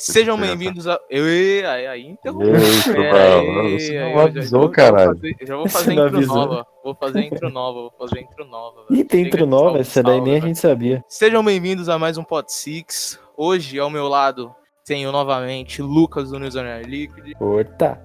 Sejam bem-vindos a. Ei, aí, aí interrompeu. Você não avisou, caralho. Já vou fazer intro nova. Vou fazer intro nova, vou fazer intro nova. Ih, tem intro nova? Essa daí nem a gente sabia. Sejam bem-vindos a mais um Pod Six. Hoje, ao meu lado, tenho novamente Lucas do News on Air Liquid. Orta.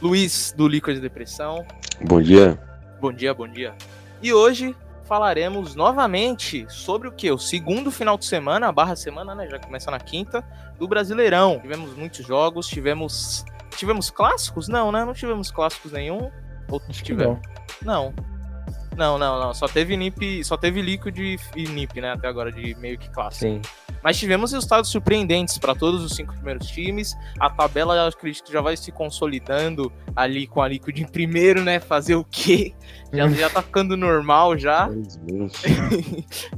Luiz do Liquid Depressão. Bom dia. Bom dia, bom dia. E hoje falaremos novamente sobre o que? O segundo final de semana, a barra semana, né? Já começa na quinta, do Brasileirão. Tivemos muitos jogos, tivemos. Tivemos clássicos? Não, né? Não tivemos clássicos nenhum. Ou tivemos? Não. Não, não, não. Só teve NIP, só teve Liquid e NIP, né? Até agora, de meio que clássico. Sim. Mas tivemos resultados surpreendentes para todos os cinco primeiros times. A tabela, eu acredito que já vai se consolidando ali com a Liquid em primeiro, né? Fazer o quê? Já, já tá ficando normal já.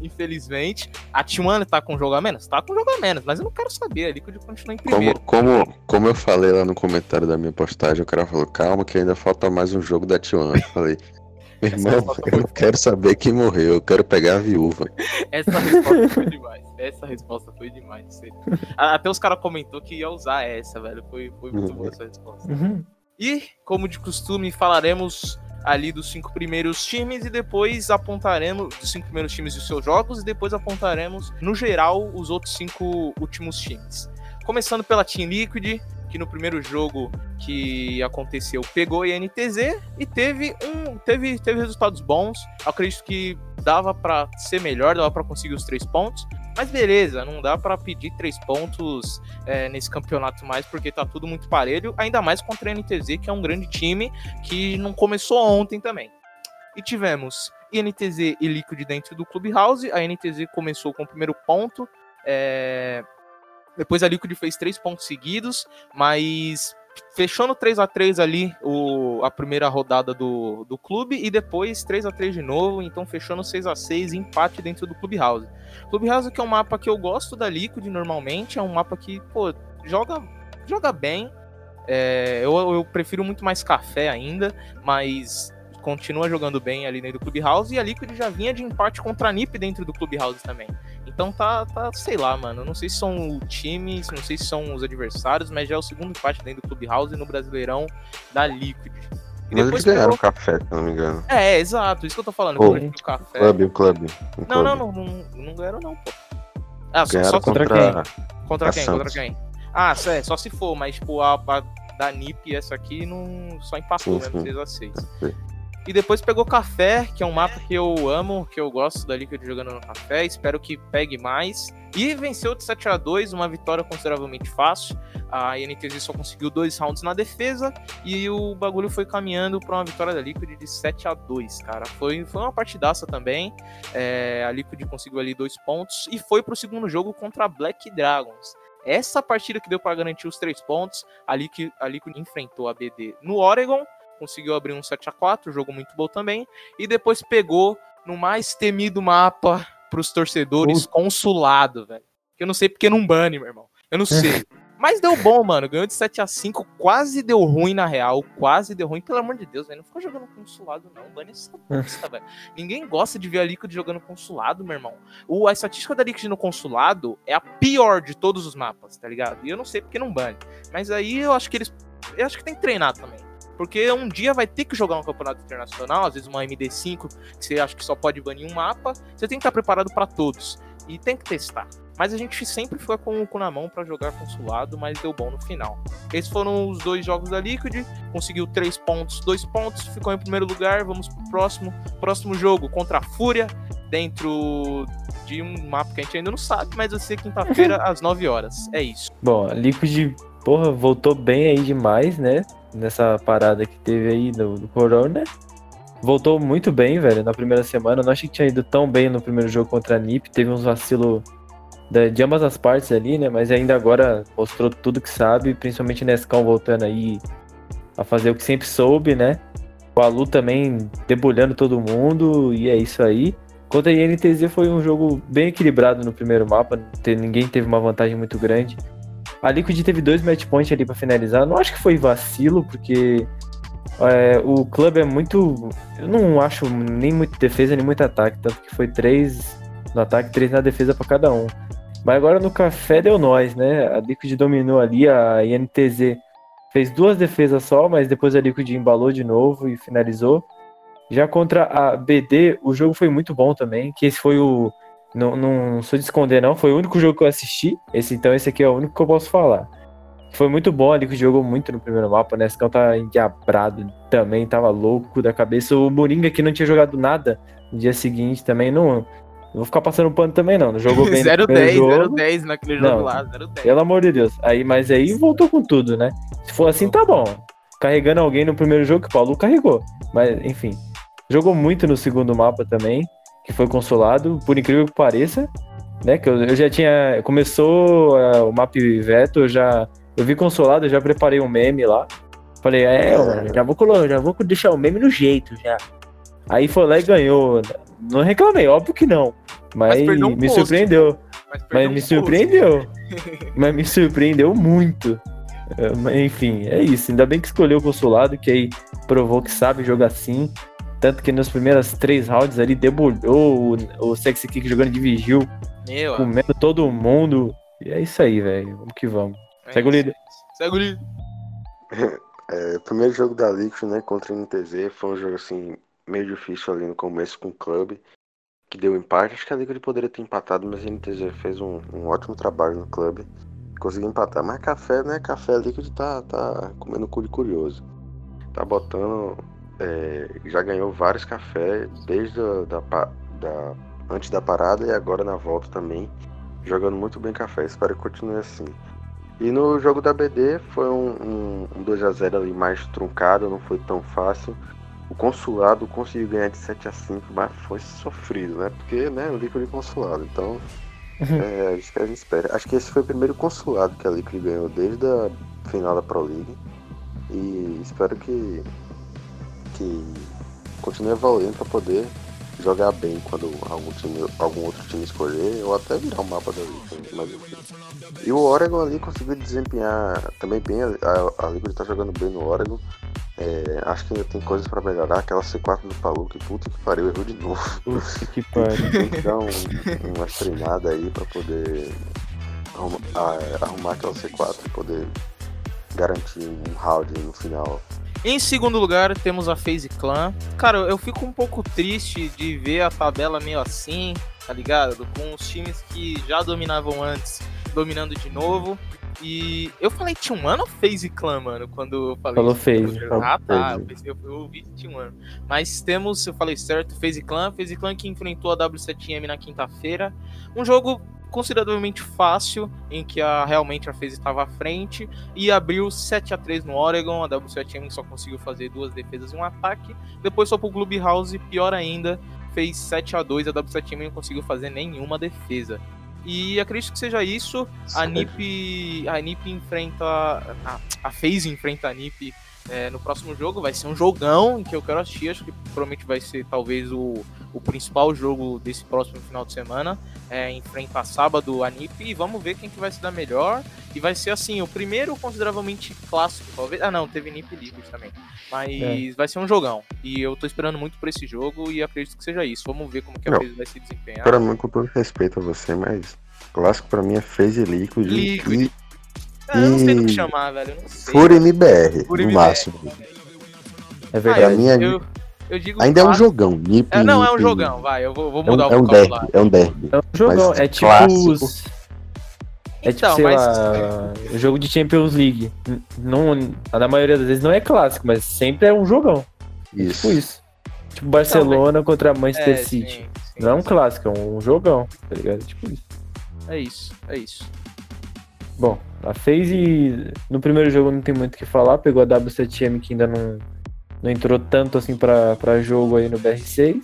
Infelizmente. A T1 tá com jogo a menos? Tá com jogo a menos, mas eu não quero saber. A Liquid continua em primeiro. Como, como, como eu falei lá no comentário da minha postagem, o cara falou: calma, que ainda falta mais um jogo da T1. Eu falei. Meu irmão, eu quero saber quem morreu, eu quero pegar a viúva. Essa resposta foi demais. Essa resposta foi demais. Até os caras comentou que ia usar essa, velho. Foi, foi muito boa essa resposta. Uhum. E, como de costume, falaremos ali dos cinco primeiros times e depois apontaremos dos cinco primeiros times e os seus jogos e depois apontaremos, no geral, os outros cinco últimos times. Começando pela Team Liquid, que no primeiro jogo que aconteceu pegou a NTZ e teve um teve, teve resultados bons. Eu acredito que dava para ser melhor, dava para conseguir os três pontos. Mas beleza, não dá para pedir três pontos é, nesse campeonato mais, porque tá tudo muito parelho, ainda mais contra a NTZ, que é um grande time que não começou ontem também. E tivemos INTZ e Liquid dentro do Clubhouse. A NTZ começou com o primeiro ponto. É... Depois a Liquid fez três pontos seguidos, mas fechou no 3 a 3 ali o, a primeira rodada do, do clube e depois 3 a 3 de novo, então fechou no 6 a 6 empate dentro do Clubhouse. Clubhouse que é um mapa que eu gosto da Liquid normalmente, é um mapa que, pô, joga, joga bem. É, eu, eu prefiro muito mais café ainda, mas continua jogando bem ali dentro do Clubhouse e a Liquid já vinha de empate contra a NiP dentro do Clubhouse também. Então tá, tá, sei lá, mano. Não sei se são times, não sei se são os adversários, mas já é o segundo empate dentro do Clubhouse no Brasileirão da Liquid. E mas eles ganharam o café, se não me engano. É, é, exato, isso que eu tô falando. Oh, o café. Clube, o clube. Não, não, não, não, ganharam não, pô. Ah, só, só contra, quem? Contra quem? Contra quem? Ah, é, só se for, mas tipo, a, da NIP essa aqui não só empatou sim, mesmo, 6x6. E depois pegou Café, que é um mapa que eu amo, que eu gosto da Liquid jogando no Café. Espero que pegue mais. E venceu de 7 a 2 uma vitória consideravelmente fácil. A INTZ só conseguiu dois rounds na defesa e o bagulho foi caminhando para uma vitória da Liquid de 7 a 2 cara. Foi, foi uma partidaça também. É, a Liquid conseguiu ali dois pontos e foi para o segundo jogo contra a Black Dragons. Essa partida que deu para garantir os três pontos, a Liquid, a Liquid enfrentou a BD no Oregon conseguiu abrir um 7 a 4 jogo muito bom também. E depois pegou no mais temido mapa para os torcedores, uh. consulado, velho. Que eu não sei porque não bane, meu irmão. Eu não sei. Mas deu bom, mano. Ganhou de 7 a 5 quase deu ruim na real. Quase deu ruim, pelo amor de Deus, velho. Não fica jogando consulado, não. Bane essa bosta, velho. Ninguém gosta de ver a Liquid jogando consulado, meu irmão. O, a estatística da Liquid no consulado é a pior de todos os mapas, tá ligado? E eu não sei porque não bane. Mas aí eu acho que eles. Eu acho que tem que treinar também. Porque um dia vai ter que jogar um campeonato internacional, às vezes uma MD5, que você acha que só pode banir um mapa. Você tem que estar preparado para todos. E tem que testar. Mas a gente sempre fica com o cu na mão para jogar consulado, mas deu bom no final. Esses foram os dois jogos da Liquid. Conseguiu três pontos, dois pontos, ficou em primeiro lugar. Vamos pro próximo, próximo jogo contra a Fúria, dentro de um mapa que a gente ainda não sabe, mas vai ser quinta-feira às 9 horas. É isso. Bom, a Liquid, porra, voltou bem aí demais, né? Nessa parada que teve aí do, do Corona. Voltou muito bem, velho, na primeira semana. Não achei que tinha ido tão bem no primeiro jogo contra a NiP. Teve uns vacilos de ambas as partes ali, né? Mas ainda agora mostrou tudo que sabe, principalmente Nescão voltando aí a fazer o que sempre soube, né? O Alu também debulhando todo mundo, e é isso aí. Contra a INTZ foi um jogo bem equilibrado no primeiro mapa, ninguém teve uma vantagem muito grande. A Liquid teve dois match points ali para finalizar. Não acho que foi vacilo, porque é, o clube é muito. Eu não acho nem muito defesa nem muito ataque, tanto que foi três no ataque, três na defesa para cada um. Mas agora no café deu nós, né? A Liquid dominou ali, a INTZ fez duas defesas só, mas depois a Liquid embalou de novo e finalizou. Já contra a BD, o jogo foi muito bom também, que esse foi o. Não, não sou de esconder, não. Foi o único jogo que eu assisti. Esse, então, esse aqui é o único que eu posso falar. Foi muito bom, a Liquid jogou muito no primeiro mapa, né? Esse tá endiabrado também, tava louco da cabeça. O Moringa, que não tinha jogado nada no dia seguinte, também não. Não vou ficar passando pano também, não. Não jogou bem 0 10, 0 10 naquele jogo não, lá, 0 10. Pelo amor de Deus. Aí, mas aí voltou com tudo, né? Se for assim, tá bom. Carregando alguém no primeiro jogo, que o Paulo carregou. Mas, enfim. Jogou muito no segundo mapa também, que foi consolado, por incrível que pareça. Né? Que eu, eu já tinha. Começou uh, o map veto, eu já. Eu vi consolado, eu já preparei um meme lá. Falei, é, mano, já vou, já vou deixar o meme no jeito já. Aí foi lá e ganhou. Não reclamei, óbvio que não. Mas, mas um me posto. surpreendeu. Mas, mas um me surpreendeu. mas me surpreendeu muito. É, enfim, é isso. Ainda bem que escolheu o consulado, que aí provou que sabe jogar assim. Tanto que nas primeiras três rounds ali debulhou o, o Sexy Kick jogando de vigil. Meu, comendo todo mundo. E é isso aí, velho. Vamos que vamos. É Segue o líder. Segue o líder. É, primeiro jogo da Liquid, né, contra o NTZ, foi um jogo assim, meio difícil ali no começo com o clube, que deu empate. Acho que a Liquid poderia ter empatado, mas a NTZ fez um, um ótimo trabalho no clube. Conseguiu empatar. Mas café, né? Café Liquid tá, tá comendo cu de curioso. Tá botando. É, já ganhou vários cafés desde a, da, da, antes da parada e agora na volta também. Jogando muito bem café. Espero que continue assim. E no jogo da BD foi um, um, um 2x0 ali mais truncado, não foi tão fácil. O consulado conseguiu ganhar de 7 a 5 mas foi sofrido, né? Porque, né, o Liquid consulado. Então, uhum. é isso que a gente espera. Acho que esse foi o primeiro consulado que a Liquid ganhou desde a final da Pro League. E espero que, que continue evoluindo para poder jogar bem quando algum, time, algum outro time escolher, ou até virar o um mapa da Liquid. Mas, e o Oregon ali conseguiu desempenhar também bem. A, a, a Liquid está jogando bem no Oregon. É, acho que ainda tem coisas pra melhorar. Aquela C4 do Palu, que puta que pariu, errou de novo. Puta que pariu. tem que dar um, uma treinada aí pra poder arrumar, arrumar aquela C4 e poder garantir um round no final. Em segundo lugar, temos a FaZe Clan. Cara, eu fico um pouco triste de ver a tabela meio assim, tá ligado? Com os times que já dominavam antes, dominando de novo. E eu falei T1 ou FaZe Clan, mano, quando eu falei. Falou FaZe. Ah, tá. Eu, pensei, eu, eu ouvi T1. Mas temos, eu falei certo, FaZe Clan. FaZe Clan que enfrentou a W7M na quinta-feira. Um jogo consideravelmente fácil, em que a, realmente a FaZe estava à frente e abriu 7 a 3 no Oregon. A W7M só conseguiu fazer duas defesas e um ataque. Depois só pro Clubhouse, pior ainda, fez 7 a 2 A W7M não conseguiu fazer nenhuma defesa. E acredito que seja isso. A NiP, a NiP enfrenta. A, a FaZe enfrenta a NiP é, no próximo jogo. Vai ser um jogão em que eu quero assistir. Acho que provavelmente vai ser talvez o, o principal jogo desse próximo final de semana. É, enfrenta sábado a NiP e vamos ver quem que vai se dar melhor. E vai ser assim, o primeiro consideravelmente clássico, talvez. Ah, não, teve NiP Liquid também. Mas é. vai ser um jogão. E eu tô esperando muito por esse jogo e acredito que seja isso. Vamos ver como que a FaZe vai se desempenhar. Para mim, com todo respeito a você, mas clássico para mim é FaZe Liquid. Liquid. E ah, eu não sei do que chamar, velho. Eu não sei. Fúria MBR, Fúria no máximo. É verdade. Ah, eu, minha... eu, eu digo Ainda fácil. é um jogão. Nip, é, não, é um jogão, vai. Eu vou, vou mudar é um, o é um derby, É um derby. É um jogão, é tipo. Os... É tipo, então, sei mas... lá, jogo de Champions League. Não, na maioria das vezes não é clássico, mas sempre é um jogão. Isso. É tipo isso. Tipo Barcelona então, contra Manchester é, City. Sim, sim, não é um clássico, é um jogão, tá ligado? Tipo isso. É isso, é isso. Bom, a FaZe no primeiro jogo não tem muito o que falar, pegou a W7M que ainda não, não entrou tanto assim para jogo aí no BR6.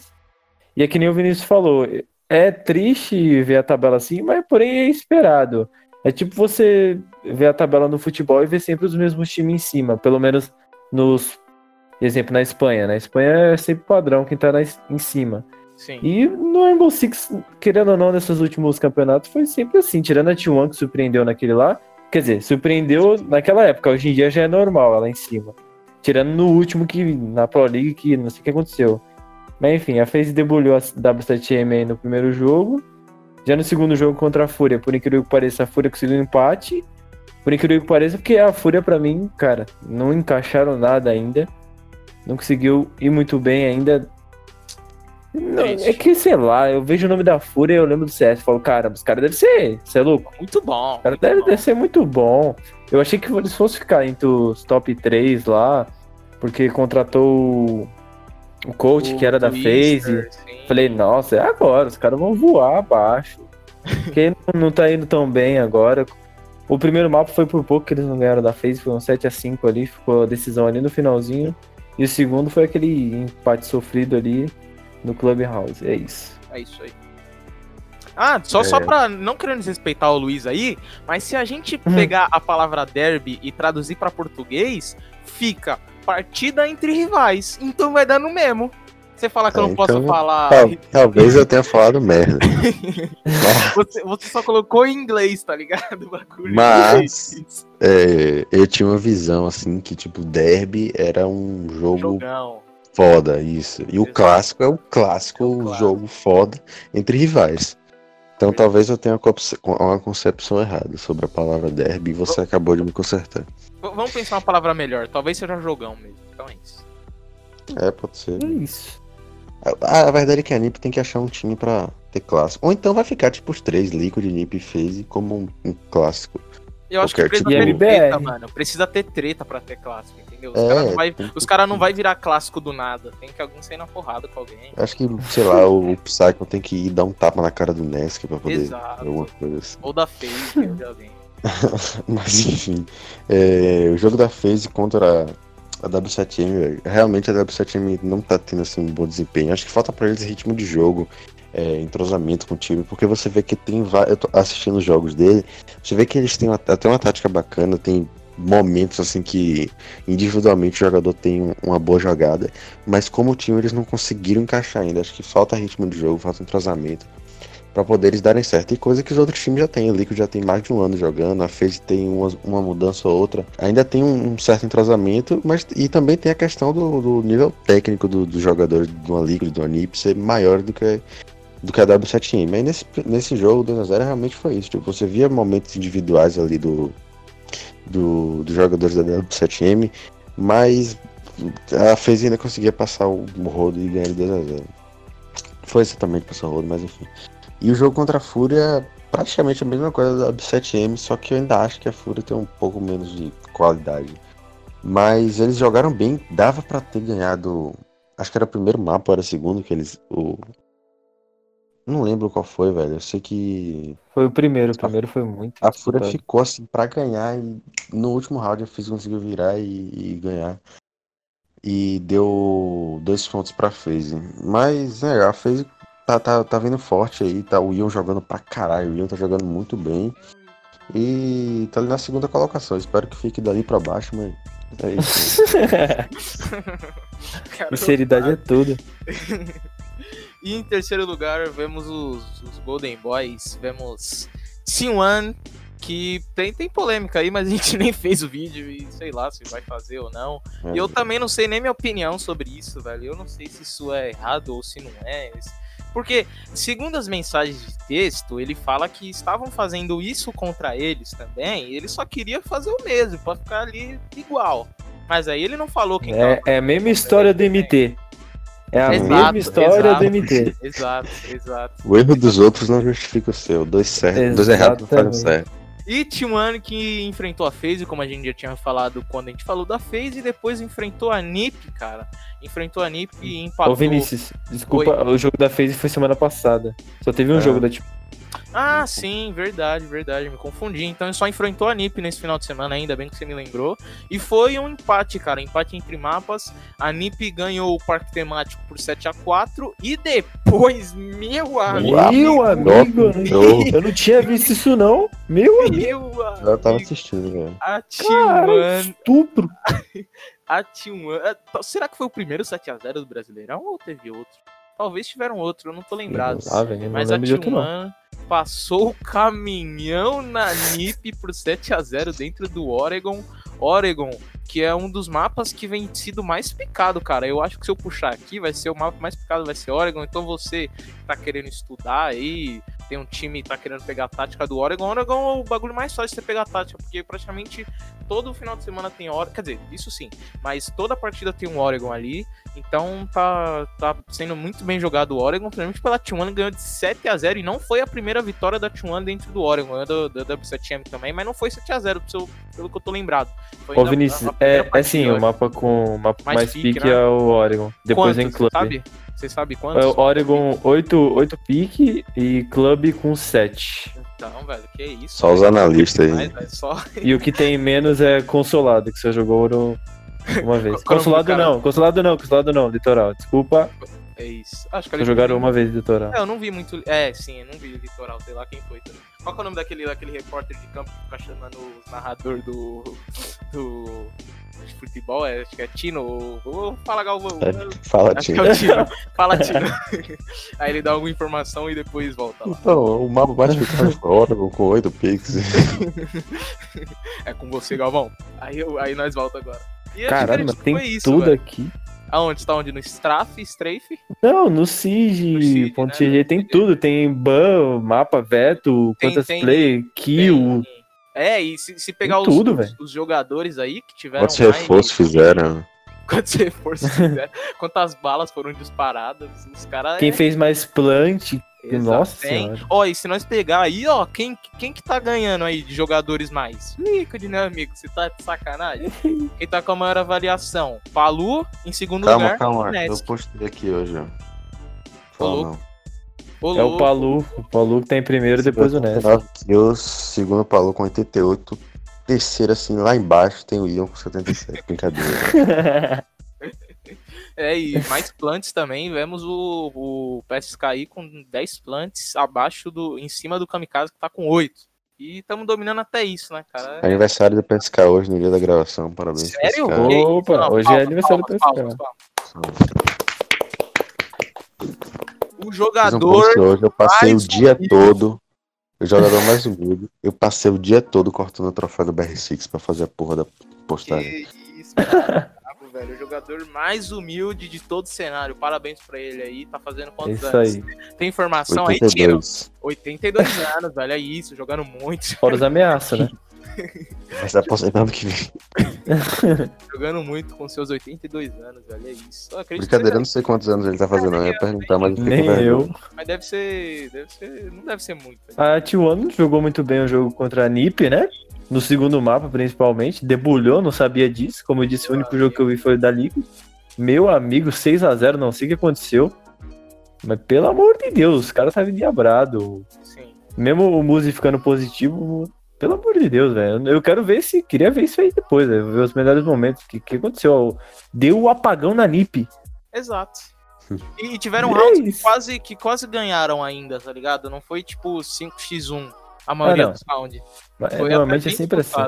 E é que nem o Vinícius falou, é triste ver a tabela assim, mas porém é esperado. É tipo você ver a tabela no futebol e ver sempre os mesmos times em cima, pelo menos nos exemplo na Espanha. Na Espanha é sempre padrão quem tá na, em cima. Sim. E no Rainbow Six, querendo ou não, nesses últimos campeonatos, foi sempre assim, tirando a T1 que surpreendeu naquele lá. Quer dizer, surpreendeu naquela época, hoje em dia já é normal lá em cima. Tirando no último que na Pro League, que não sei o que aconteceu. Mas enfim, a FaZe debulhou a W7M aí no primeiro jogo. Já no segundo jogo contra a Fúria, por incrível que pareça, a Fúria conseguiu um empate. Por incrível que pareça, porque a Fúria, para mim, cara, não encaixaram nada ainda. Não conseguiu ir muito bem ainda. Não, é que, sei lá, eu vejo o nome da Fúria e eu lembro do CS. Falo, cara, os caras devem ser. Você é louco? Muito bom. Os caras devem ser muito bom. Eu achei que eles fossem ficar entre os top 3 lá, porque contratou o coach o que era da FaZe. Falei, nossa, é agora, os caras vão voar abaixo. Porque não tá indo tão bem agora. O primeiro mapa foi por pouco que eles não ganharam da FaZe, foi um 7 a 5 ali, ficou a decisão ali no finalzinho. E o segundo foi aquele empate sofrido ali no Clubhouse. É isso. É isso aí. Ah, só, é. só pra não querendo desrespeitar o Luiz aí, mas se a gente uhum. pegar a palavra derby e traduzir para português, fica partida entre rivais. Então vai dar no mesmo. Você fala que é, eu não então, posso falar. Tal, talvez eu tenha falado merda. você, você, só colocou em inglês, tá ligado? Mas é, eu tinha uma visão assim que, tipo, derby era um jogo Jogão. Foda, isso. E o clássico é o clássico, é o clássico. jogo foda entre rivais. Então talvez eu tenha uma concepção errada sobre a palavra derby e você acabou de me consertar. Vamos pensar uma palavra melhor. Talvez seja jogão mesmo. Então é isso. É, pode ser. É isso. A, a, verdade é que a NiP tem que achar um time pra ter clássico. Ou então vai ficar tipo os três, Liquid, NiP e FaZe, como um, um clássico. Eu acho que precisa tipo... ter treta, mano. Precisa ter treta pra ter clássico, entendeu? Os é, caras não, vai, os cara não vai virar clássico do nada. Tem que alguém sair na porrada com alguém. Acho que, sei lá, o Psycho tem que ir dar um tapa na cara do Nesk pra poder. Exato. Alguma coisa assim. Ou da FaZe, de alguém. Mas enfim, é, o jogo da FaZe contra a W7M, realmente a W7M não tá tendo assim um bom desempenho. Acho que falta para eles ritmo de jogo, é, entrosamento com o time, porque você vê que tem eu tô assistindo os jogos dele, você vê que eles têm até uma tática bacana, tem momentos assim que individualmente o jogador tem uma boa jogada, mas como time eles não conseguiram encaixar ainda. Acho que falta ritmo de jogo, falta entrosamento para poder eles darem certo. E coisa que os outros times já têm. O Liquid já tem mais de um ano jogando, a FaZe tem uma, uma mudança ou outra. Ainda tem um, um, certo entrosamento, mas e também tem a questão do, do nível técnico dos do jogadores de uma Liquid, do Anip ser maior do que do que a W7M. Aí nesse, nesse jogo, 2x0 realmente foi isso. Tipo, você via momentos individuais ali do, do, dos jogadores da W7M, mas a FaZe ainda conseguia passar o, rodo e ganhar de 2x0. Foi exatamente passar o rodo, mas enfim. E o jogo contra a Fúria, praticamente a mesma coisa da 7M, só que eu ainda acho que a Fúria tem um pouco menos de qualidade. Mas eles jogaram bem, dava para ter ganhado. Acho que era o primeiro mapa, era o segundo que eles. O... Não lembro qual foi, velho. Eu sei que. Foi o primeiro, o primeiro foi muito. A Fúria ficou assim pra ganhar e no último round a FaZe conseguiu virar e, e ganhar. E deu dois pontos pra FaZe. Mas é, a FaZe tá, tá, tá vindo forte aí, tá o Ion jogando pra caralho, o Ion tá jogando muito bem. E tá ali na segunda colocação. Espero que fique dali pra baixo, mas é isso. Sinceridade é tudo. e em terceiro lugar, vemos os, os Golden Boys, vemos T1, que tem, tem polêmica aí, mas a gente nem fez o vídeo e sei lá se vai fazer ou não. É. E eu também não sei nem minha opinião sobre isso, velho. Eu não sei se isso é errado ou se não é. Porque, segundo as mensagens de texto, ele fala que estavam fazendo isso contra eles também, ele só queria fazer o mesmo, para ficar ali igual. Mas aí ele não falou quem É, é a mesma história do MT. É a exato, mesma história exato, do MT. Exato, exato. O erro dos outros não justifica o seu. Dois certos, dois errados não fazem certo. E T1 que enfrentou a FaZe, como a gente já tinha falado quando a gente falou da FaZe, e depois enfrentou a NiP, cara. Enfrentou a NiP e empatou. Ô Vinícius, desculpa, Oi. o jogo da FaZe foi semana passada. Só teve um é. jogo da tipo. Ah, sim, verdade, verdade, me confundi. Então ele só enfrentou a NiP nesse final de semana, ainda bem que você me lembrou. E foi um empate, cara, empate entre mapas. A NiP ganhou o parque temático por 7 a 4 e depois, meu amigo, meu amigo, eu não tinha visto isso não. Meu amigo. Meu eu tava assistindo, velho. A T1 estupro. a T1, será que foi o primeiro 7 a 0 do Brasileirão ou teve outro? Talvez tiveram outro, eu não tô lembrado. Ah, véio, mas a T1 passou o caminhão na NiP por 7 a 0 dentro do Oregon. Oregon, que é um dos mapas que vem sido mais picado, cara. Eu acho que se eu puxar aqui, vai ser o mapa mais picado, vai ser Oregon. Então você tá querendo estudar aí, tem um time que tá querendo pegar a tática do Oregon. O Oregon é o bagulho mais fácil de você pegar a tática, porque praticamente todo final de semana tem Oregon. Quer dizer, isso sim, mas toda partida tem um Oregon ali. Então tá, tá sendo muito bem jogado o Oregon, principalmente pela T1 ganhou de 7 a 0 e não foi a primeira vitória da T1 dentro do Oregon, do, do W7M também, mas não foi 7 a 0 pelo, pelo que eu tô lembrado. Foi Ô Vinícius, é, é sim, o mapa com o mapa mais, mais pique, pique né? é o Oregon. Depois Quantos, em clube. Sabe? Você sabe quantos? É o Oregon 8, 8 pique e clube com 7. Então, velho, que isso. Só os analistas aí. só... E o que tem menos é consolado, que você jogou ouro uma vez. consolado não, consolado não, consolado não, litoral. Desculpa. É isso. Acho que jogaram uma vez litoral. É, eu não vi muito. É, sim, eu não vi litoral, sei lá quem foi também. Qual é o nome daquele, daquele repórter de campo que fica chamando o narrador do. do. De futebol? É, acho que é Tino. Vou falar Galvão. É, fala acho Tino. Que é o Tino. Fala Tino. Aí ele dá alguma informação e depois volta lá. Então, o mapa bate ficando fora com 8 pix. é com você, Galvão. Aí, aí nós volta agora. Caralho, mas tem isso, tudo velho. aqui. Aonde? Você tá onde? No Strafe, Strafe? Não, no Siege, ponto né? Tem tudo. Tem ban, mapa, veto, tem, quantas tem, play, kill. Tem... É, e se, se pegar os, tudo, os, os, jogadores aí que tiveram. Quantos reforços fizeram? Quantos reforços fizeram? Quantas balas foram disparadas? Os caras. Quem é... fez mais plant, Exato. Nossa Ó, e se nós pegar aí, ó, quem, quem que tá ganhando aí de jogadores mais? Liquid, né, amigo? Você tá de sacanagem? quem tá com a maior avaliação? Palu, em segundo calma, lugar. Calma, calma. Eu postei aqui hoje, ó. Falou. É o Palu. O Palu que tá em primeiro, depois o Nest. Eu, segundo o Palu com 88. Terceiro, assim, lá embaixo tem o Ion com 77. Brincadeira. É, e mais plantes também. Vemos o, o PSKI com 10 plantes abaixo do. em cima do Kamikaze, que tá com 8. E estamos dominando até isso, né, cara? É aniversário do PSK hoje, no dia da gravação. Parabéns. Sério? Opa, Não, hoje é palmas, é aniversário palmas, do PSK. O jogador. Um hoje, eu passei o dia humilde. todo. O jogador mais humilde. Eu passei o dia todo cortando o troféu do BR6 pra fazer a porra da postagem. Que isso, cara velho. O jogador mais humilde de todo o cenário. Parabéns pra ele aí. Tá fazendo quantos isso anos? Aí. Tem informação 82. aí, Tiro? 82 anos, velho. É isso, jogando muito. Fora os ameaças, né? Vai se aposentando que vem. Jogando muito com seus 82 anos, velho. É isso. Brincadeira, eu não sei quantos anos ele tá fazendo, eu ia perguntar, mas Nem eu. Mas deve ser. Deve ser. Não deve ser muito. A T1 jogou muito bem o jogo contra a NiP, né? no segundo mapa, principalmente. Debulhou, não sabia disso. Como eu disse, o único jogo que eu vi foi o da Liquid. Meu amigo, 6 a 0 não sei o que aconteceu. Mas pelo amor de Deus, os caras estavam diabrado. Sim. Mesmo o Muzi ficando positivo, pelo amor de Deus, velho. Eu quero ver se. Queria ver isso aí depois, velho. Ver os melhores momentos. O que, que aconteceu? Deu o apagão na NIP. Exato. E tiveram rounds que quase, que quase ganharam ainda, tá ligado? Não foi tipo 5x1 a maioria ah, dos rounds. É, normalmente é sempre assim.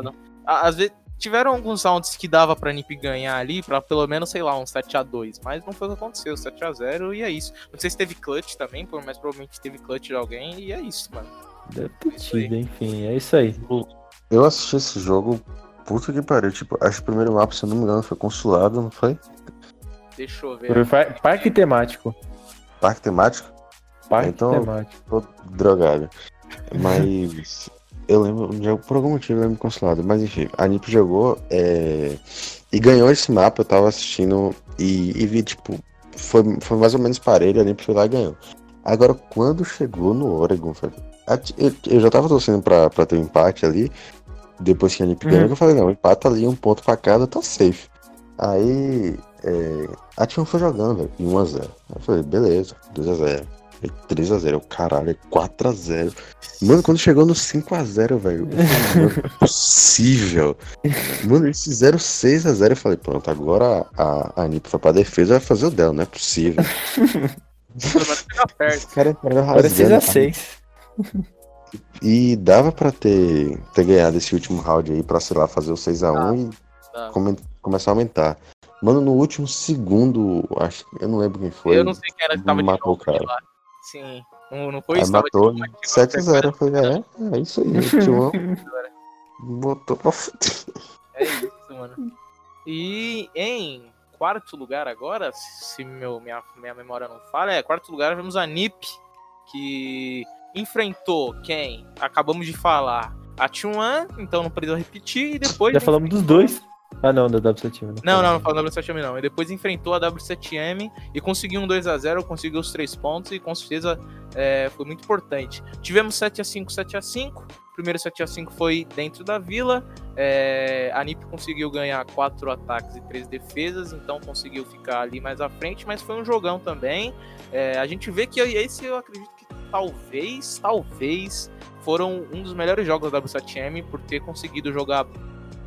Às vezes tiveram alguns rounds que dava pra NiP ganhar ali, pra pelo menos, sei lá, um 7x2. Mas não foi o que aconteceu, 7x0 e é isso. Não sei se teve clutch também, mas provavelmente teve clutch de alguém e é isso, mano. Deve ter é tido, enfim, é isso aí. Eu assisti esse jogo, puta que pariu. Tipo, acho que o primeiro mapa, se eu não me engano, foi consulado, não foi? Deixa eu ver. Foi parque temático. Parque temático? Parque então, temático. Tô drogado. Mas eu lembro, por algum motivo eu lembro consulado. Mas enfim, a NiP jogou é, e ganhou esse mapa. Eu tava assistindo e, e, vi, tipo, foi, foi mais ou menos parelho. A NiP foi lá e ganhou. Agora, quando chegou no Oregon, eu, eu já tava torcendo pra, pra ter um empate ali. Depois que a NiP ganhou, uhum. eu falei: não, empata ali, um ponto pra cada, tá safe. Aí é, a T1 foi jogando, velho, em 1x0. Eu falei: beleza, 2x0. 3x0, é caralho, é 4x0. Mano, quando chegou no 5x0, velho, não é possível. Mano, eles fizeram 6x0. Eu falei, pronto, agora a, a NiP foi pra defesa, vai fazer o dela, não é possível. Esse cara Agora 6x6. E dava pra ter, ter ganhado esse último round aí pra, sei lá, fazer o 6x1 ah, e come, começar a aumentar. Mano, no último segundo, acho, eu não lembro quem foi. Eu não sei quem era que tava matou o cara. Sim. Não, não foi isso. Matou 7x0. Foi, é, é isso aí. Botou pra. É isso, mano. E em quarto lugar agora, se meu, minha, minha memória não falha, é quarto lugar vemos a NiP, que enfrentou quem? Acabamos de falar. A T1, então não precisa repetir, e depois. Já falamos dos dois. Ah, não, da W7M. Não, não, não falo da W7M não. E depois enfrentou a W7M e conseguiu um 2x0, conseguiu os três pontos e com certeza é, foi muito importante. Tivemos 7x5, 7x5. Primeiro 7x5 foi dentro da vila. É, a NiP conseguiu ganhar quatro ataques e três defesas, então conseguiu ficar ali mais à frente, mas foi um jogão também. É, a gente vê que esse eu acredito que talvez, talvez foram um dos melhores jogos da W7M por ter conseguido jogar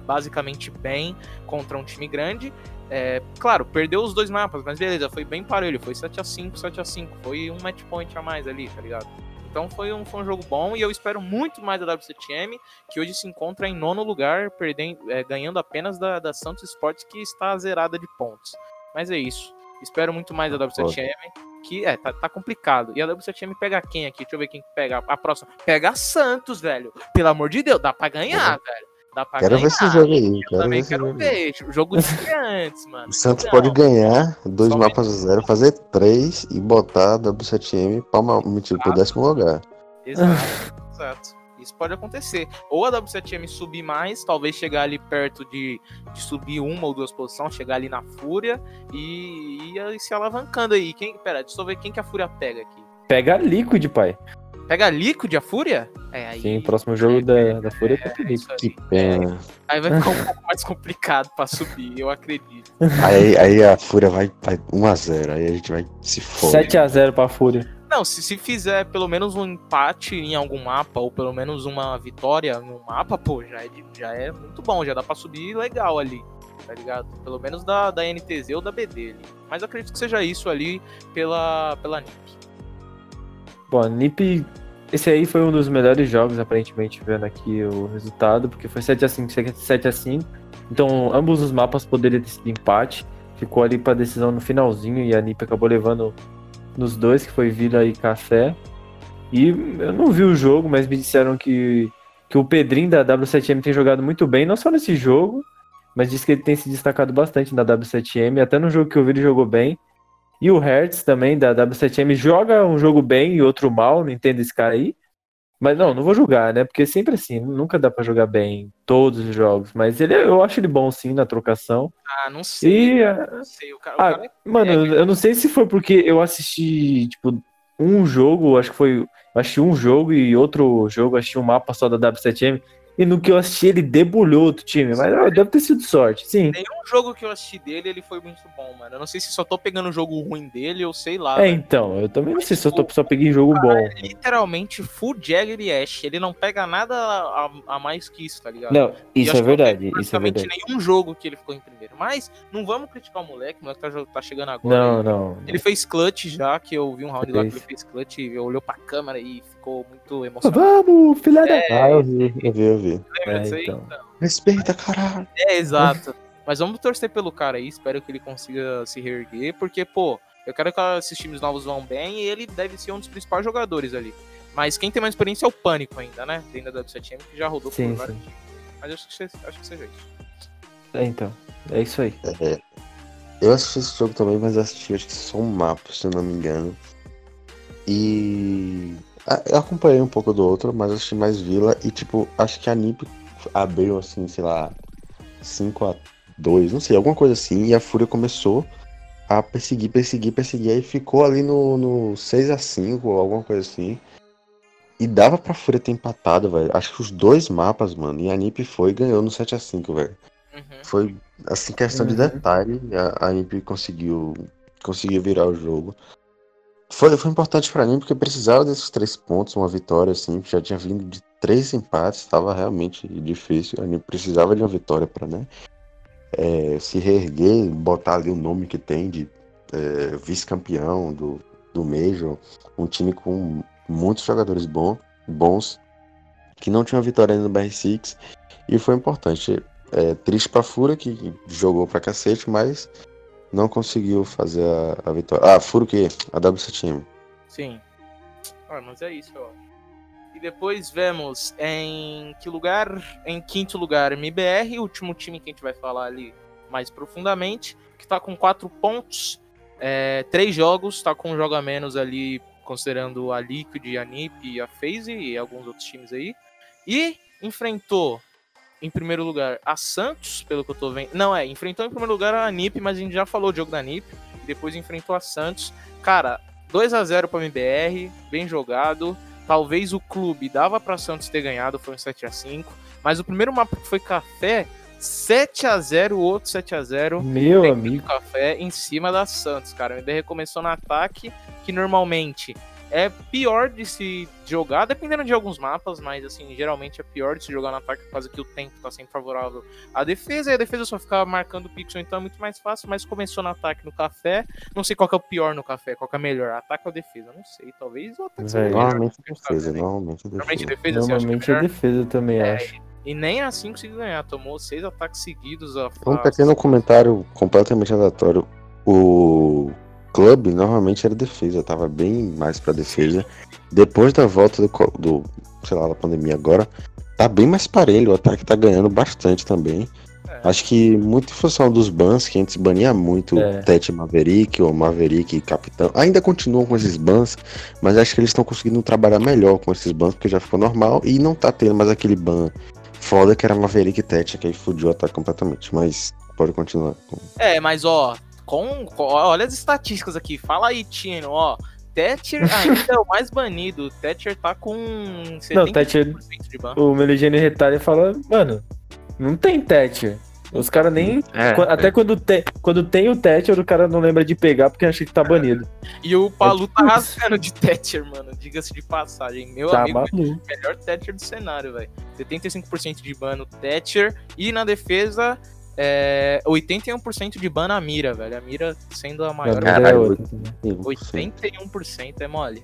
basicamente bem contra um time grande. É, claro, perdeu os dois mapas, mas beleza, foi bem parelho. Foi 7x5, 7x5. Foi um match point a mais ali, tá ligado? Então foi um, foi um jogo bom e eu espero muito mais da W7M, que hoje se encontra em nono lugar, perdendo, é, ganhando apenas da, da Santos Sports, que está zerada de pontos. Mas é isso. Espero muito mais da W7M, que é, tá, tá complicado. E a W7M pega quem aqui? Deixa eu ver quem pega a próxima. Pega Santos, velho. Pelo amor de Deus, dá pra ganhar, uhum. velho. Dá pra quero ganhar. ver esse jogo aí. Eu quero também quero ver. O jogo de antes, mano. O Santos Não. pode ganhar dois mapas a zero, fazer três e botar a W7M pra mentir pro décimo lugar. Exato, exato. Isso pode acontecer. Ou a W7M subir mais, talvez chegar ali perto de, de subir uma ou duas posições, chegar ali na Fúria e, e se alavancando aí. Quem, pera, deixa eu ver quem que a Fúria pega aqui. Pega Liquid, pai. Pega Liquid a Fúria? É, aí... Sim, próximo jogo é, da, da Fúria é, é Liquid. Que pena. Aí vai ficar um pouco mais complicado pra subir, eu acredito. Aí, aí a Fúria vai, vai 1x0, aí a gente vai se foder. 7x0 pra Fúria. Não, se, se fizer pelo menos um empate em algum mapa, ou pelo menos uma vitória em um mapa, pô, já é, já é muito bom, já dá pra subir legal ali, tá ligado? Pelo menos da, da NTZ ou da BD ali. Mas acredito que seja isso ali pela, pela NIP. Bom, a NiP, esse aí foi um dos melhores jogos, aparentemente, vendo aqui o resultado, porque foi 7x5, 7x5. Então, ambos os mapas poderiam ter sido empate. Ficou ali pra decisão no finalzinho e a NiP acabou levando nos dois, que foi Vila e Café. E eu não vi o jogo, mas me disseram que, que o Pedrinho da W7M tem jogado muito bem, não só nesse jogo, mas diz que ele tem se destacado bastante na W7M. Até no jogo que eu vi ele jogou bem. E o Hertz também, da W7M, joga um jogo bem e outro mal, não entendo esse cara aí. Mas não, não vou julgar, né? Porque sempre assim, nunca dá para jogar bem todos os jogos. Mas ele, eu acho ele bom sim na trocação. Ah, não sei. E, não sei. O cara, ah, o cara é... Mano, eu não sei se foi porque eu assisti, tipo, um jogo, acho que foi. Assisti um jogo e outro jogo, assisti um mapa só da W7M. E no que eu assisti, ele debulhou outro time. Mas ah, deve ter sido sorte, sim. Nenhum jogo que eu assisti dele, ele foi muito bom, mano. Eu não sei se só tô pegando um jogo ruim dele ou sei lá. É, velho. então. Eu também não sei se eu tô, só peguei jogo bom. É literalmente full Jagger e Ash. Ele não pega nada a, a mais que isso, tá ligado? Não, isso é verdade. Isso é verdade. nenhum jogo que ele ficou em primeiro. Mas não vamos criticar o moleque. O moleque tá, tá chegando agora. Não, ele, não. Ele fez clutch já, que eu vi um round lá que ele fez clutch. Olhou pra câmera e ficou muito emocionado. Vamos, filha da. É, ah, eu vi, eu vi, eu vi. Lembra é, disso aí? Então. Respeita, caralho. É, exato. Mas vamos torcer pelo cara aí, espero que ele consiga se reerguer, porque, pô, eu quero que esses times novos vão bem e ele deve ser um dos principais jogadores ali. Mas quem tem mais experiência é o Pânico ainda, né? Dentro da W7M, que já rodou sim, por vários times. Mas acho que, acho que seja isso. É, então. É isso aí. É, eu assisti esse jogo também, mas assisti acho que só um mapa, se eu não me engano. E eu acompanhei um pouco do outro, mas assisti mais Vila e, tipo, acho que a NiP abriu, assim, sei lá, 5 a 2 não sei, alguma coisa assim, e a Fúria começou a perseguir, perseguir, perseguir, aí ficou ali no, no 6 a 5 ou alguma coisa assim. E dava pra Fúria ter empatado, velho. Acho que os dois mapas, mano, e a NiP foi e ganhou no 7 a 5 velho. Uhum. Foi, assim, questão uhum. de detalhe, a, a NiP conseguiu, conseguiu virar o jogo. Foi, foi importante para mim porque precisava desses três pontos, uma vitória, assim, já tinha vindo de três empates, estava realmente difícil. A precisava de uma vitória para né, é, se reerguer, botar ali o nome que tem de é, vice-campeão do, do Major, um time com muitos jogadores bom, bons, que não tinha vitória ainda no BR6, e foi importante. É, triste pra Fura, que jogou pra cacete, mas não conseguiu fazer a, a vitória. Ah, o quê? A W7M. Sim. Ah, mas é isso, ó. E depois vemos em que lugar? Em quinto lugar, MBR, último time que a gente vai falar ali mais profundamente, que tá com quatro pontos, é, três jogos, tá com um jogo a menos ali considerando a Liquid, a NiP, a FaZe e alguns outros times aí. E enfrentou em primeiro lugar a Santos, pelo que eu tô vendo. Não, é, enfrentou em primeiro lugar a NiP, mas a gente já falou do jogo da NiP. Depois enfrentou a Santos. Cara, 2 a 0 para MBR, bem jogado. Talvez o clube dava para Santos ter ganhado, foi um 7 a 5, mas o primeiro mapa que foi café 7 a 0 o outro 7 a 0 Meu amigo. Café em cima da Santos, cara. O MBR começou no ataque, que normalmente é pior de se jogar, dependendo de alguns mapas, mas assim, geralmente é pior de se jogar no ataque por causa que o tempo tá sempre favorável à defesa, e a defesa só fica marcando o pixel, então é muito mais fácil, mas começou no ataque no café. Não sei qual que é o pior no café, qual que é melhor, ataque ou defesa? Não sei, talvez o ataque seja Normalmente defesa, normalmente defesa. Normalmente defesa, Normalmente é defesa também, é, acho. E nem assim conseguiu ganhar, tomou seis ataques seguidos. A, um pequeno comentário completamente aleatório. O clube normalmente era defesa, tava bem mais pra defesa. Depois da volta do, do sei lá, da pandemia agora, tá bem mais parelho, o ataque tá ganhando bastante também. É. Acho que muito em função dos bans, que antes bania muito é. Tete Maverick ou Maverick Capitão. Ainda continuam com esses bans, mas acho que eles estão conseguindo trabalhar melhor com esses bans, porque já ficou normal e não tá tendo mais aquele ban foda que era Maverick e Tete, que aí fudiu o ataque completamente. Mas pode continuar. É, mas ó, com, com, olha as estatísticas aqui. Fala aí, Tino, ó. Thatcher ainda é o mais banido. O Thatcher tá com 70% não, Thatcher, de ban. O Meligene retalha fala, mano, não tem Thatcher. Os caras nem. É, até é. Quando, te, quando tem o Thatcher, o cara não lembra de pegar porque acha que tá banido. E o Palu tá rasgando de Thatcher, mano. Diga-se de passagem. Meu tá amigo, o melhor Thatcher do cenário, velho. 75% de ban no Thatcher. E na defesa, é, 81% de ban na mira, velho. A mira sendo a maior. Caralho, 81% é mole.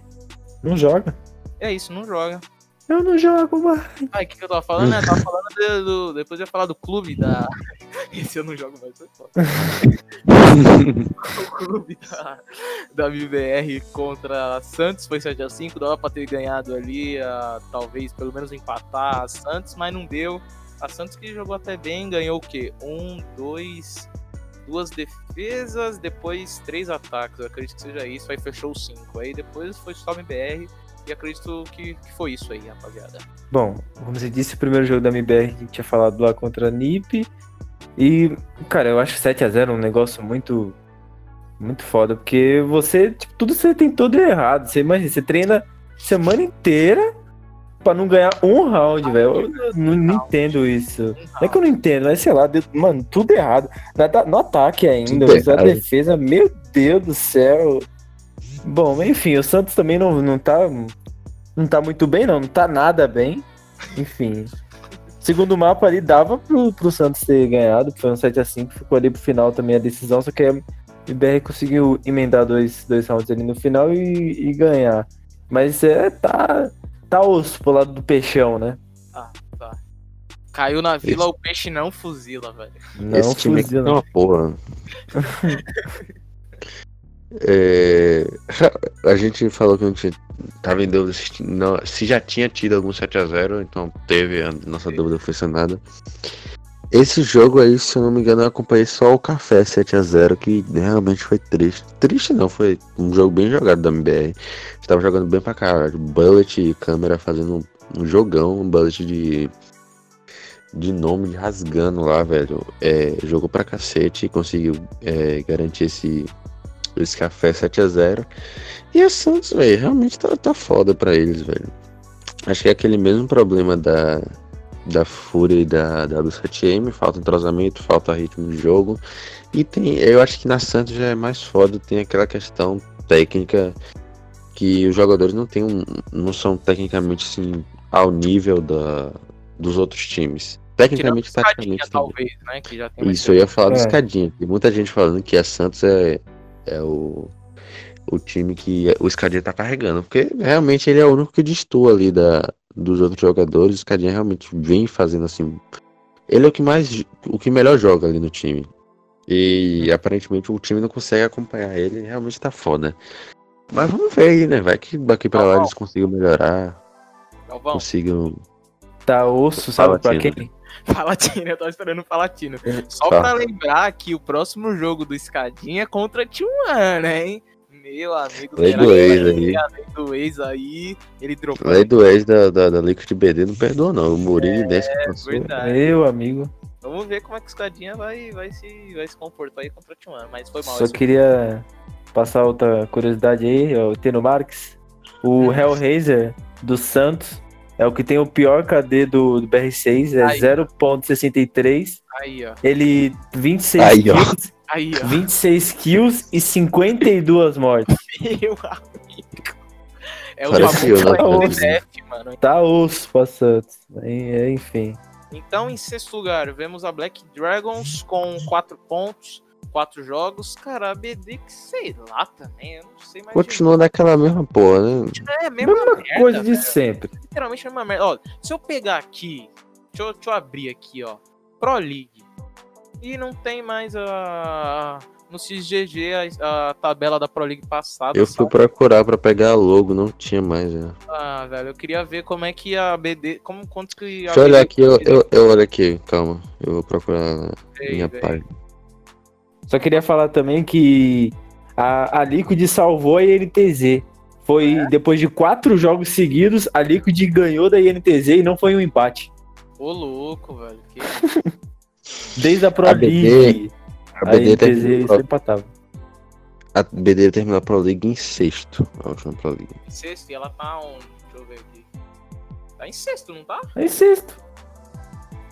Não joga. É isso, não joga. Eu não jogo mais. Ai, o que, que eu tava falando, né? Tava falando de, do. Depois eu ia falar do clube da. Esse eu não jogo mais, foi foda. o clube da, da MBR contra a Santos foi 7x5. Dava pra ter ganhado ali, a, talvez pelo menos empatar a Santos, mas não deu. A Santos que jogou até bem, ganhou o quê? Um, dois, duas defesas, depois três ataques. Eu acredito que seja isso. Aí fechou os cinco. Aí depois foi só MBR. E acredito que, que foi isso aí, rapaziada. Bom, como você disse, o primeiro jogo da MBR gente tinha falado lá contra a NiP. E, cara, eu acho 7x0 um negócio muito. Muito foda, porque você, tipo, tudo você tem todo errado. Você imagina, você treina semana inteira pra não ganhar um round, velho. Eu não, não, entendo isso. Não é que eu não entendo, mas sei lá, mano, tudo errado. No ataque ainda, a defesa, meu Deus do céu. Bom, enfim, o Santos também não, não tá. Não tá muito bem, não. Não tá nada bem. Enfim. Segundo mapa ali dava pro, pro Santos ter ganhado, foi um 7x5, ficou ali pro final também a decisão, só que a IBR conseguiu emendar dois, dois rounds ali no final e, e ganhar. Mas é, tá, tá osso pro lado do peixão, né? Ah, tá. Caiu na vila, Esse... o peixe não fuzila, velho. Não Esse time fuzila. É uma porra. é... A gente falou que a gente tava em dúvida se, não, se já tinha tido algum 7x0, então teve, a nossa dúvida foi sanada. Esse jogo aí, se eu não me engano, eu acompanhei só o Café 7x0, que realmente foi triste. Triste não, foi um jogo bem jogado da MBR. Estava jogando bem pra caralho. Bullet e câmera fazendo um, jogão, um bullet de. De nome rasgando lá, velho. É, jogou pra cacete e conseguiu é, garantir esse, esse café 7x0. E a Santos, velho, realmente tá, tá foda pra eles, velho. Acho que é aquele mesmo problema da, da Fúria e da, da Luz 7M, falta entrosamento, falta ritmo de jogo. E tem, eu acho que na Santos já é mais foda, tem aquela questão técnica que os jogadores não tem um, não são tecnicamente assim ao nível da, dos outros times. Tecnicamente, taticamente. Talvez, né, Isso, eu ia falar é. do escadinha. Tem muita gente falando que a Santos é, é o, o time que o escadinha tá carregando. Porque realmente ele é o único que destoa ali da, dos outros jogadores, o Cadinha realmente vem fazendo assim. Ele é o que mais. o que melhor joga ali no time. E aparentemente o time não consegue acompanhar ele, realmente tá foda. Mas vamos ver aí, né? Vai que daqui pra lá eles consigam melhorar. Galvão. Consigam. Tá osso, sabe pra quem? Palatino, eu tô esperando o Palatino. Só tá. pra lembrar que o próximo jogo do Escadinha é contra T1, hein? Meu amigo, lei do ex aí. A lei do ex aí, ele dropou. Lei do ex da, da, da Liquid BD não perdoa, não. O Mourinho é, desse que passou. Verdade. Meu amigo. Vamos ver como é que o Escadinha vai, vai, se, vai se comportar aí contra o Timano, mas foi mal. Só queria passar outra curiosidade aí, o Teno Marques. O hum. Hellraiser do Santos é o que tem o pior KD do, do BR6, é 0.63. Aí, ó. Ele 26 aí, kills, aí, ó. 26 kills e 52 mortes. Meu amigo. É o famoso né? mano. Tá osso pra Santos. Enfim. Então, em sexto lugar, vemos a Black Dragons com 4 pontos, 4 jogos. Cara, a BD que sei lá também, eu não sei mais. Continua daquela mesma porra, né? É, a mesma, mesma merda, coisa de velho. sempre. Literalmente a mesma merda. Ó, se eu pegar aqui, deixa eu, deixa eu abrir aqui, ó. Pro League. E não tem mais a no XGG a, a, tabela da Pro League passada. Eu fui procurar para pegar a logo, não tinha mais. É. Ah, velho, eu queria ver como é que a BD. Como, quanto que. Deixa eu olhar aqui, eu, eu, eu, olho aqui, calma. Eu vou procurar Ei, minha página. Só queria falar também que a, a Liquid salvou a INTZ. Foi é? depois de quatro jogos seguidos, a Liquid ganhou da INTZ e não foi um empate. Ô, louco, velho. Que... Desde a Pro League. A BD terminou, pro... empatava. A BD terminou a Pro League em sexto. A última Pro League. Em sexto? E ela tá onde? Deixa eu ver aqui. Tá em sexto, não tá? Tá em sexto.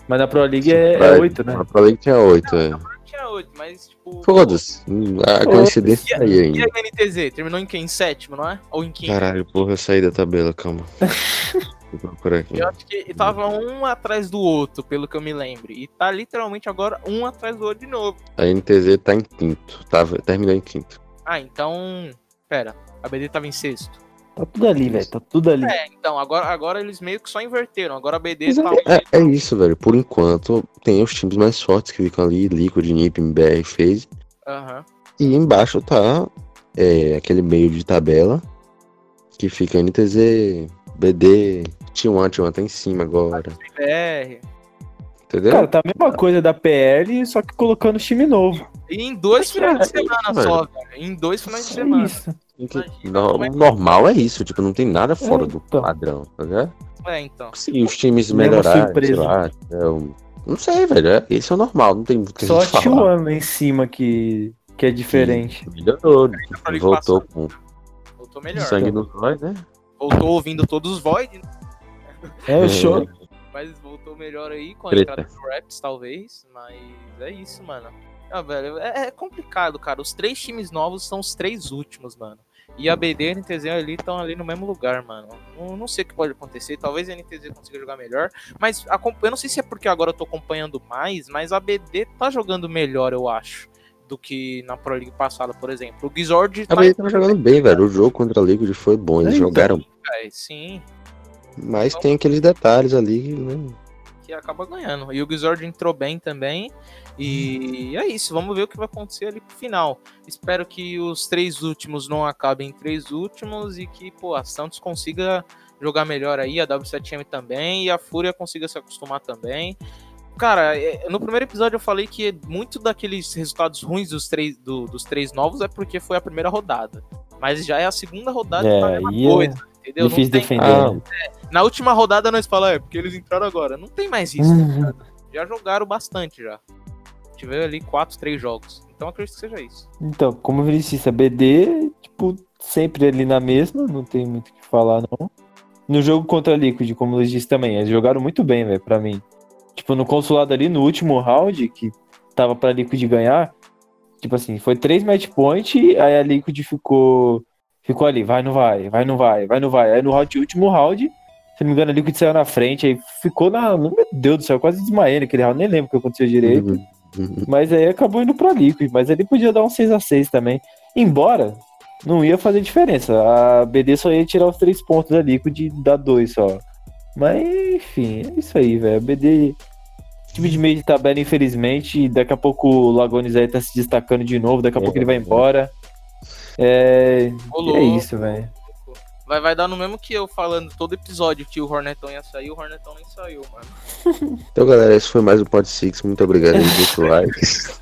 Mas na Pro League é, é 8, né? Na Pro League tinha 8, é. Tinha 8, mas tipo. Foda-se. A coincidência aí ainda. E a NTZ? Terminou em quem? Em sétimo, não é? Ou em quinto? Caralho, porra, eu saí da tabela, calma. Vou procurar aqui. Eu acho que tava um atrás do outro, pelo que eu me lembro. E tá literalmente agora um atrás do outro de novo. A NTZ tá em quinto. Tava, terminou em quinto. Ah, então. Pera, a BD tava em sexto. Tá tudo ali, velho. Tá tudo ali. É, então, agora, agora eles meio que só inverteram. Agora a BD Mas tá. É, é, isso, velho. Por enquanto, tem os times mais fortes que ficam ali: Liquid, NiP, MBR, FaZe. Aham. Uhum. E embaixo tá é, aquele meio de tabela que fica NTZ, BD, T1, T1 tá em cima agora. PR. Entendeu? Cara, tá a mesma coisa da PL, só que colocando time novo. E em dois finais de semana só, velho. Em dois finais de semana. Isso. No, o normal é isso, tipo, não tem nada fora é, do então. padrão, tá vendo? É, então. Se os times melhorarem, sei lá, eu, não sei, velho, é, esse é o normal, não tem muito que Só a T1 em cima que, que é diferente. Sim, melhorou, voltou com voltou melhor. sangue nos olhos, né? Voltou ouvindo todos os Void, né? É, show. Mas voltou melhor aí com a Treta. entrada do Raps, talvez. Mas é isso, mano. Ah, velho, é, é, complicado, cara. Os três times novos são os três últimos, mano. E a BD e a NTZ ali estão ali no mesmo lugar, mano. Não, não, sei o que pode acontecer. Talvez a NTZ consiga jogar melhor. Mas a, eu não sei se é porque agora eu tô acompanhando mais, mas a BD tá jogando melhor, eu acho. Do que na Pro League passada, por exemplo. O Gizord. A tá BD tá jogando bem, velho. O jogo contra a Liquid foi bom. Eles é, jogaram. Então, é, sim. Mas então, tem aqueles detalhes ali, né? Que acaba ganhando. E o Gizord entrou bem também. E é isso, vamos ver o que vai acontecer ali pro final. Espero que os três últimos não acabem em três últimos e que, pô, a Santos consiga jogar melhor aí, a W7M também, e a Fúria consiga se acostumar também. Cara, é, no primeiro episódio eu falei que muito daqueles resultados ruins dos três, do, dos três novos é porque foi a primeira rodada. Mas já é a segunda rodada é, e tá a mesma é coisa entendeu? Difícil tem, defender. Ah, né? é, na última rodada nós falamos, é porque eles entraram agora. Não tem mais isso. Uhum. Já jogaram bastante já. Tiveram ali 4, 3 jogos. Então acredito que seja isso. Então, como eu disse, a BD, tipo, sempre ali na mesma, não tem muito o que falar, não. No jogo contra a Liquid, como eu disse também, eles jogaram muito bem, velho, pra mim. Tipo, no consulado ali, no último round, que tava pra Liquid ganhar, tipo assim, foi 3 match point, aí a Liquid ficou ficou ali, vai, não vai, vai, não vai, vai, não vai. Aí no round, último round, se não me engano, a Liquid saiu na frente, aí ficou na. Meu Deus do céu, quase desmaiei naquele round, nem lembro o que aconteceu direito. Mas aí acabou indo pra Liquid, mas ele podia dar um 6x6 também. Embora não ia fazer diferença. A BD só ia tirar os três pontos da Liquid e dar dois só. Mas enfim, é isso aí, velho. A BD. Time de meio de tabela, infelizmente. Daqui a pouco o Lagones aí tá se destacando de novo. Daqui a é, pouco ele vai embora. É, é isso, velho. Vai, vai dar no mesmo que eu falando todo episódio que o Hornetão ia sair, o Hornetão nem saiu, mano. Então, galera, esse foi mais o Pod Six. Muito obrigado aí, deixa like.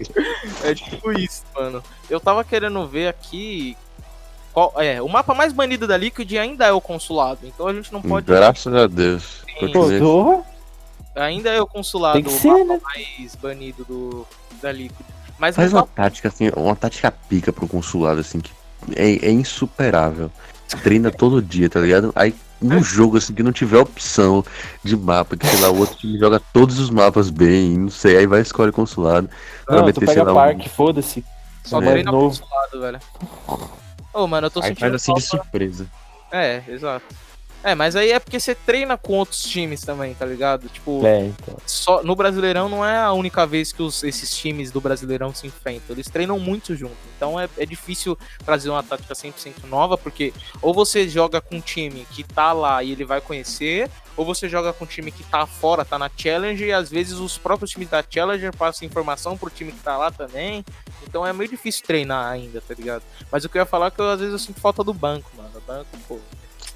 é tipo isso, mano. Eu tava querendo ver aqui Qual, é, o mapa mais banido da Liquid ainda é o consulado. Então a gente não pode. Graças a Deus. Pô, Ainda é o consulado Tem que ser, o mapa né? mais banido do, da Liquid. Mas Faz uma tática, assim, uma tática pica pro consulado, assim, que é, é insuperável. Treina todo dia, tá ligado? Aí num jogo assim que não tiver opção de mapa, que sei lá, o outro time joga todos os mapas bem, não sei, aí vai e escolhe consulado. Pra Não, meter, tu sei pega lá, um- parque, foda-se. só é treina novo. consulado, velho. Ô, mano, eu tô Aí sentindo faz assim de falta- surpresa. É, exato. É, mas aí é porque você treina com outros times também, tá ligado? Tipo, É, então. só no Brasileirão não é a única vez que os, esses times do Brasileirão se enfrentam. Eles treinam muito junto. Então é, é difícil trazer uma tática 100% nova, porque ou você joga com um time que tá lá e ele vai conhecer, ou você joga com um time que tá fora, tá na Challenger, e às vezes os próprios times da Challenger passam informação pro time que tá lá também. Então é meio difícil treinar ainda, tá ligado? Mas o que eu ia falar é que eu, às vezes eu sinto falta do banco, mano. O banco, pô,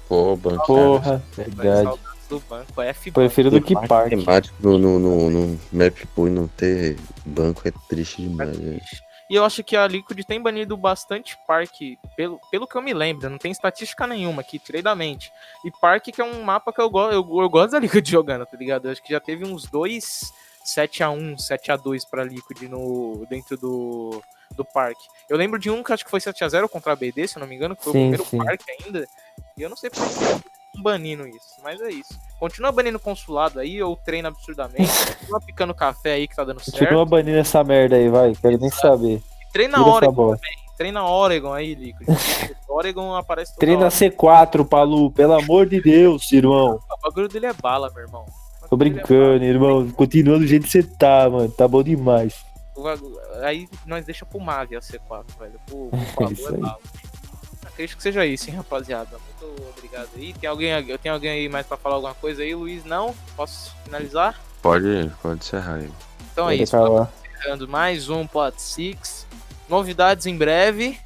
Pô, bancada. Porra, verdade. saudades do banco, é F Prefiro do que parque. temático no, no, no, no map pool e não ter banco é triste demais, gente. E eu acho que a Liquid tem banido bastante Parque, pelo, pelo que eu me lembro, não tem estatística nenhuma aqui, tirei da mente. E Parque que é um mapa que eu, go eu, eu gosto da Liquid jogando, tá ligado? Eu acho que já teve uns dois 7x1, 7x2 pra Liquid no, dentro do, do Parque. Eu lembro de um que acho que foi 7x0 contra a BD, se eu não me engano, que foi Sim, o primeiro sim. Parque ainda. E eu não sei por que estão banindo isso, mas é isso. Continua banindo consulado aí, ou treina absurdamente, continua picando café aí que tá dando certo. Continua banindo essa merda aí, vai. Quero nem saber. Treina Tira Oregon bola. Treina Oregon aí, Liquid. Oregon aparece toda Treina hora. C4, Palu, pelo amor de Deus, irmão. O bagulho dele é bala, meu irmão. Tô é brincando, irmão. Continua do jeito que você tá, mano. Tá bom demais. Aí nós deixa pro Mavi a C4, velho. Pro, pro É Palu isso é aí. bala. Acredito que seja isso, hein, rapaziada. Muito obrigado aí. Tem alguém, eu tenho alguém aí mais pra falar alguma coisa aí, Luiz? Não? Posso finalizar? Pode, pode encerrar aí. Então é isso. Encerrando mais um Pot Six. Novidades em breve.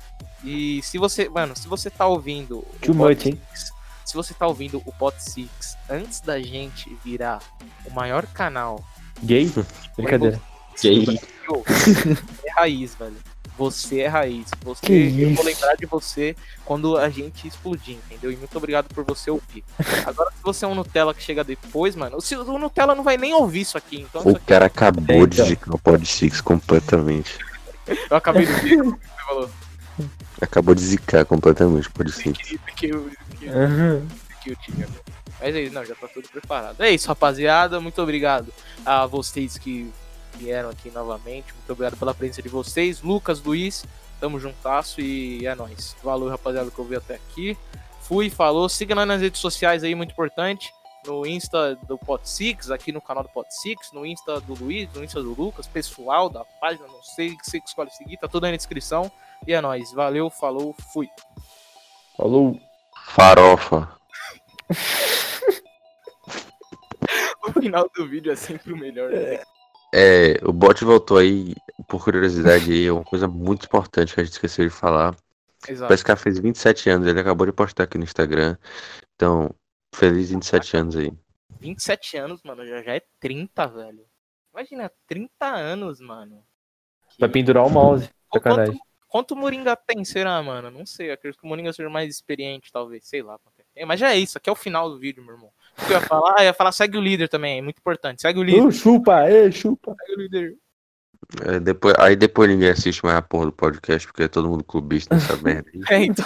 E se você, mano, se você tá ouvindo o Too Pot much, hein? Six, se você tá ouvindo o Pot Six antes da gente virar o maior canal Gay? Brincadeira. Gay. É raiz, velho. Você é raiz. Você, Que eu vou isso? lembrar de você quando a gente explodir, entendeu? E muito obrigado por você ouvir. Agora, se você é um Nutella que chega depois, mano, o, o Nutella não vai nem ouvir isso aqui. Então, O isso aqui cara acabou de indicar o Pod Six completamente. eu acabei de ver o que você falou. Acabou de zicar completamente o Pod Six. Uhum. Mas é isso, não, já tá tudo preparado. É isso, rapaziada. Muito obrigado a vocês que vieram aqui novamente. Muito obrigado pela presença de vocês. Lucas, Luiz, tamo juntasso e é nóis. Valeu, rapaziada, que eu vi até aqui. Fui, falou. Siga nós nas redes sociais aí, muito importante. No Insta do Pot Six, aqui no canal do Pot Six, no Insta do Luiz, no Insta do Lucas, pessoal da página, não sei que você escolhe seguir, tá tudo aí na descrição. E é nóis. Valeu, falou, fui. Falou. Farofa. O final do vídeo é sempre o melhor. né? É, o bot voltou aí, por curiosidade aí, é uma coisa muito importante que a gente esqueceu de falar. Exato. Parece que fez 27 anos, ele acabou de postar aqui no Instagram. Então, feliz 27 anos aí. 27 anos, mano, já, já é 30, velho. Imagina, 30 anos, mano. Que- Vai pendurar o mouse. Sacanagem. Quanto, quanto o Moringa tem, será, mano? Não sei, acredito que o Moringa seja mais experiente, talvez, sei lá. É, mas já é isso, aqui é o final do vídeo, meu irmão. O que eu ia falar? Eu ia falar, segue o líder também, é muito importante. Segue o líder, Uh, chupa, chupa. segue o líder. É, depois, aí depois ninguém assiste mais a porra do podcast, porque é todo mundo clubista nessa merda aí. É, então.